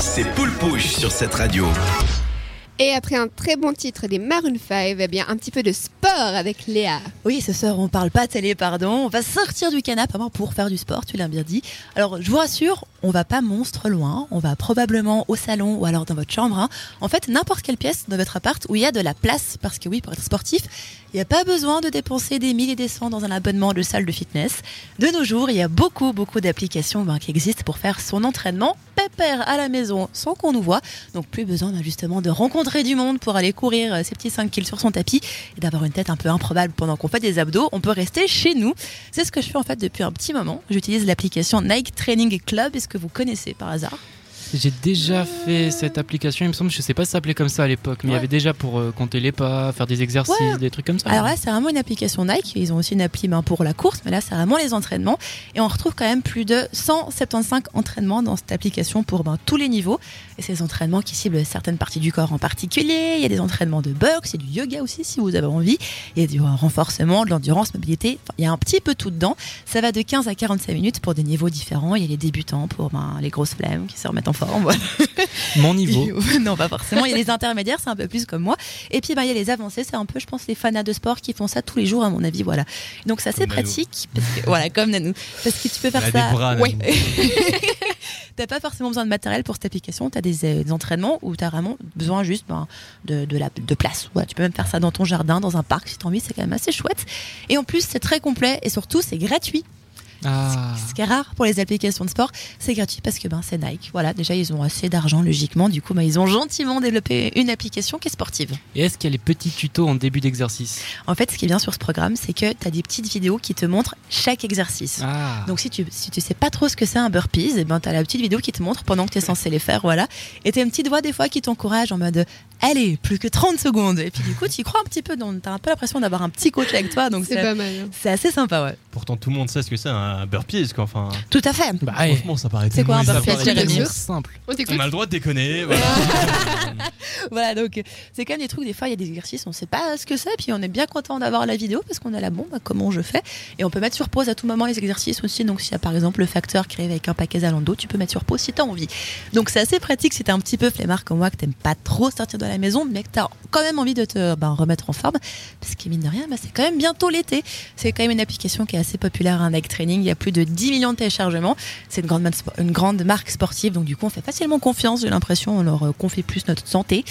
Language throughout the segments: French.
C'est Poule Pouche sur cette radio. Et après un très bon titre des Maroon 5, eh bien un petit peu de sport avec Léa. Oui, ce soir, on parle pas télé, pardon. On va sortir du canapé pour faire du sport, tu l'as bien dit. Alors, je vous rassure, on va pas monstre loin. On va probablement au salon ou alors dans votre chambre. hein. En fait, n'importe quelle pièce de votre appart où il y a de la place. Parce que oui, pour être sportif, il n'y a pas besoin de dépenser des milliers et des cents dans un abonnement de salle de fitness. De nos jours, il y a beaucoup, beaucoup d'applications ben, qui existent pour faire son entraînement pépère à la maison sans qu'on nous voit. Donc, plus besoin ben, justement de rencontrer du monde pour aller courir euh, ses petits 5 kills sur son tapis et d'avoir une tête un peu improbable pendant qu'on fait des abdos. On peut rester chez nous. C'est ce que je fais en fait depuis un petit moment. J'utilise l'application Nike Training Club. Est-ce que vous connaissez par hasard? J'ai déjà fait cette application, il me semble, je sais pas si ça s'appelait comme ça à l'époque, mais il y avait déjà pour euh, compter les pas, faire des exercices, Ouais. des trucs comme ça. Alors là, c'est vraiment une application Nike. Ils ont aussi une appli ben, pour la course, mais là, c'est vraiment les entraînements. Et on retrouve quand même plus de 175 entraînements dans cette application pour ben, tous les niveaux. Et ces entraînements qui ciblent certaines parties du corps en particulier. Il y a des entraînements de boxe, il y a du yoga aussi si vous avez envie. Il y a du renforcement, de l'endurance, mobilité. Enfin, il y a un petit peu tout dedans. Ça va de 15 à 45 minutes pour des niveaux différents. Il y a les débutants pour ben, les grosses flemmes qui se remettent en forme. Voilà. Mon niveau. non, pas forcément. Il y a les intermédiaires, c'est un peu plus comme moi. Et puis, bah, il y a les avancés, c'est un peu, je pense, les fanats de sport qui font ça tous les jours, à mon avis. Voilà. Donc, c'est assez Comme pratique. Parce que, voilà, comme Nanou. Parce que tu peux faire ça. bras, Ouais. T'as pas forcément besoin de matériel pour cette application. T'as des, euh, des entraînements où t'as vraiment besoin juste ben, de, de, la, de place. Ouais, tu peux même faire ça dans ton jardin, dans un parc si t'as envie. C'est quand même assez chouette. Et en plus, c'est très complet et surtout, c'est gratuit. Ah. Ce qui est rare pour les applications de sport, c'est gratuit parce que ben, c'est Nike. Voilà, déjà, ils ont assez d'argent logiquement. Du coup, ben, ils ont gentiment développé une application qui est sportive. Et est-ce qu'il y a les petits tutos en début d'exercice? En fait, ce qui est bien sur ce programme, c'est que tu as des petites vidéos qui te montrent chaque exercice. Ah. Donc si tu si tu sais pas trop ce que c'est un burpees, et ben t'as la petite vidéo qui te montre pendant que tu es censé les faire, voilà. Et t'as une petite voix des fois qui t'encourage en mode allez, plus que 30 secondes. Et puis du coup, tu y crois un petit peu, donc t'as un peu l'impression d'avoir un petit coach avec toi, donc C'est c'est pas mal. hein. c'est assez sympa, ouais. Pourtant, tout le monde sait ce que c'est un burpees, quoi. Enfin, Tout à fait. Bah, franchement, ça paraît C'est quoi un tellement burpee, évident. Jérémy sûr. simple. On t'écoute. On a le droit de déconner. Voilà. Voilà, donc euh, c'est quand même des trucs, des fois il y a des exercices, on sait pas ce que c'est, puis on est bien content d'avoir la vidéo parce qu'on a la bombe, bah, comment je fais? Et on peut mettre sur pause à tout moment les exercices aussi, donc s'il y a par exemple le facteur qui arrive avec un paquet Zalando, tu peux mettre sur pause si t'as envie. Donc c'est assez pratique si t'es un petit peu flemmard comme moi, que t'aimes pas trop sortir de la maison, mais que t'as quand même envie de te ben, remettre en forme, parce que mine de rien, bah, c'est quand même bientôt l'été. C'est quand même une application qui est assez populaire, un Nike Training, il y a plus de 10 millions de téléchargements. C'est une grande, man- une grande marque sportive, donc du coup on fait facilement confiance, j'ai l'impression, on leur euh, confie plus notre santé.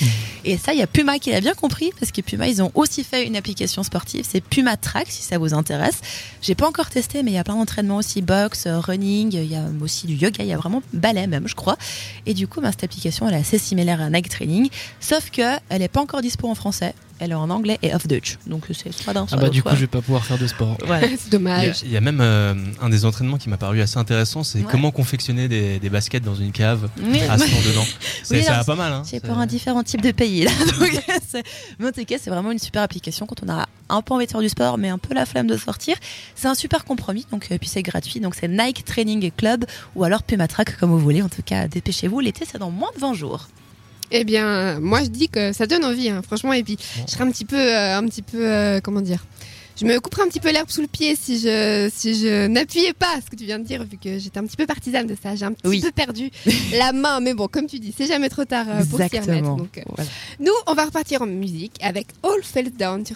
Et ça, il y a Puma qui l'a bien compris, parce que Puma, ils ont aussi fait une application sportive, c'est Puma Track, si ça vous intéresse. J'ai pas encore testé, mais il y a plein d'entraînements aussi, boxe, euh, running, il y a aussi du yoga, il y a vraiment ballet même, je crois. Et du coup, ben, cette application, elle est assez similaire à Nike Training, sauf que elle est pas encore dispo en français. Elle est en anglais et off Dutch. Donc c'est soit d'un, Ah bah du coup quoi. je vais pas pouvoir faire de sport. C'est Il y, a, dommage. il y a même euh, un des entraînements qui m'a paru assez intéressant, c'est Ouais. comment confectionner des, des baskets dans une cave Oui. à dedans. Oui, ça va pas mal. Hein. C'est pour un différent type de pays là. Donc, c'est- mais en tout cas, c'est vraiment une super application quand on a un peu envie de faire du sport, mais un peu la flemme de sortir. C'est un super compromis, donc euh, puis c'est gratuit. Donc c'est Nike Training Club ou alors Puma Track comme vous voulez. En tout cas, dépêchez-vous. L'été, c'est dans moins de 20 jours. Eh bien, moi je dis que ça donne envie, hein, franchement. Et puis, je serais un petit peu, euh, un petit peu, euh, comment dire Je me couperais un petit peu l'herbe sous le pied si je, si je n'appuyais pas ce que tu viens de dire, vu que j'étais un petit peu partisane de ça. J'ai un petit Oui. peu perdu la main, mais bon, comme tu dis, c'est jamais trop tard euh, pour s'y remettre. Donc, Voilà. nous, on va repartir en musique avec All Fell Down sur